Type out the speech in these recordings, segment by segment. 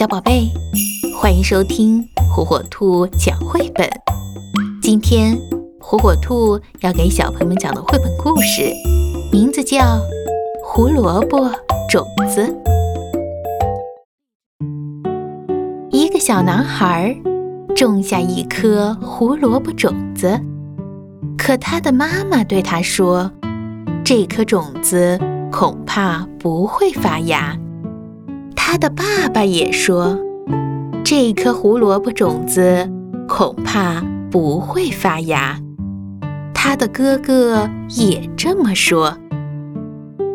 小宝贝，欢迎收听火火兔讲绘本。今天火火兔要给小朋友们讲的绘本故事，名字叫《胡萝卜种子》。一个小男孩种下一颗胡萝卜种子，可他的妈妈对他说：“这颗种子恐怕不会发芽。”他的爸爸也说：“这颗胡萝卜种子恐怕不会发芽。”他的哥哥也这么说。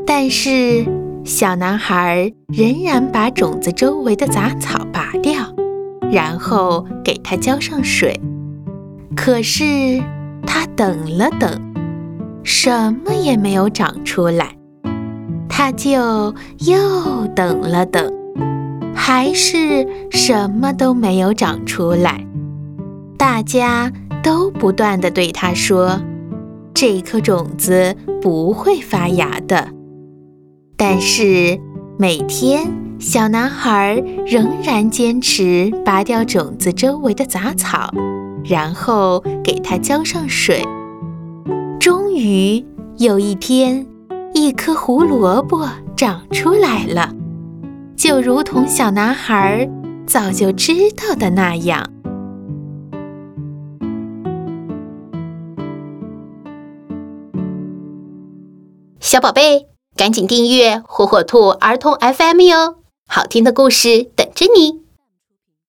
但是小男孩仍然把种子周围的杂草拔掉，然后给它浇上水。可是他等了等，什么也没有长出来。他就又等了等。还是什么都没有长出来，大家都不断地对他说：“这颗种子不会发芽的。”但是每天，小男孩仍然坚持拔掉种子周围的杂草，然后给它浇上水。终于有一天，一颗胡萝卜长出来了。就如同小男孩早就知道的那样，小宝贝，赶紧订阅火火兔儿童 FM 哟，好听的故事等着你。